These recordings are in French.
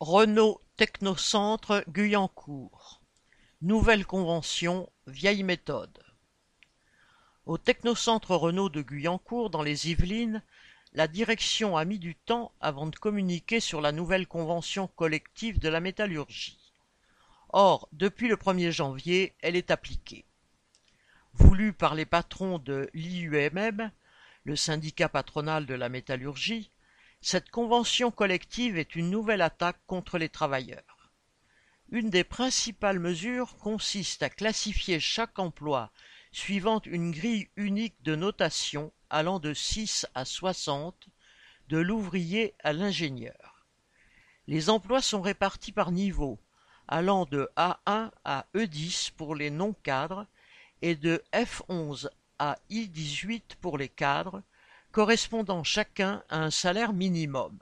Renault Technocentre Guyancourt. Nouvelle convention, vieille méthode. Au Technocentre Renault de Guyancourt, dans les Yvelines, la direction a mis du temps avant de communiquer sur la nouvelle convention collective de la métallurgie. Or, depuis le 1er janvier, elle est appliquée. Voulue par les patrons de l'IUMM, le syndicat patronal de la métallurgie, cette convention collective est une nouvelle attaque contre les travailleurs. Une des principales mesures consiste à classifier chaque emploi suivant une grille unique de notation allant de 6 à 60, de l'ouvrier à l'ingénieur. Les emplois sont répartis par niveau, allant de A1 à E10 pour les non-cadres et de F11 à I18 pour les cadres, correspondant chacun à un salaire minimum.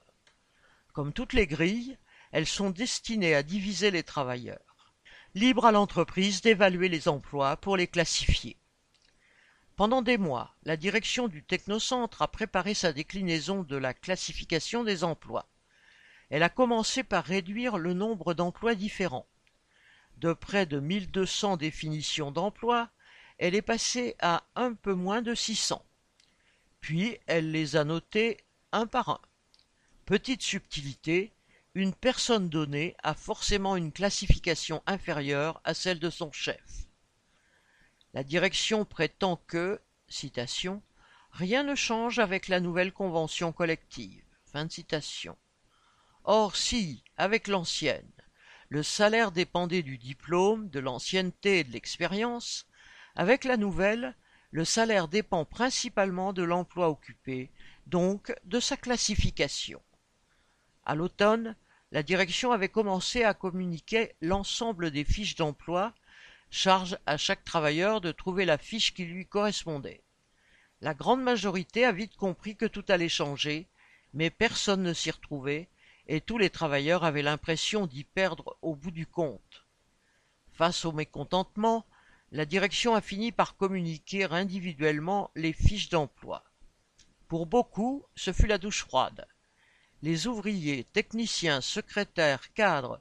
Comme toutes les grilles, elles sont destinées à diviser les travailleurs. Libre à l'entreprise d'évaluer les emplois pour les classifier. Pendant des mois, la direction du Technocentre a préparé sa déclinaison de la classification des emplois. Elle a commencé par réduire le nombre d'emplois différents. De près de 1200 définitions d'emplois, elle est passée à un peu moins de 600. Puis elle les a notés un par un. Petite subtilité, une personne donnée a forcément une classification inférieure à celle de son chef. La direction prétend que, citation, rien ne change avec la nouvelle convention collective. Fin citation. Or si, avec l'ancienne, le salaire dépendait du diplôme, de l'ancienneté et de l'expérience, avec la nouvelle, le salaire dépend principalement de l'emploi occupé, donc de sa classification. À l'automne, la direction avait commencé à communiquer l'ensemble des fiches d'emploi, charge à chaque travailleur de trouver la fiche qui lui correspondait. La grande majorité a vite compris que tout allait changer, mais personne ne s'y retrouvait, et tous les travailleurs avaient l'impression d'y perdre au bout du compte. Face au mécontentement, la direction a fini par communiquer individuellement les fiches d'emploi. Pour beaucoup, ce fut la douche froide. Les ouvriers, techniciens, secrétaires, cadres,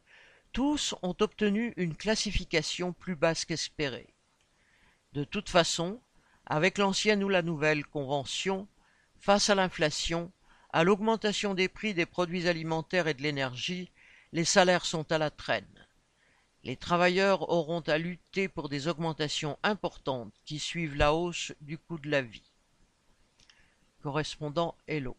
tous ont obtenu une classification plus basse qu'espérée. De toute façon, avec l'ancienne ou la nouvelle convention, face à l'inflation, à l'augmentation des prix des produits alimentaires et de l'énergie, les salaires sont à la traîne. Les travailleurs auront à lutter pour des augmentations importantes qui suivent la hausse du coût de la vie. Correspondant Hello.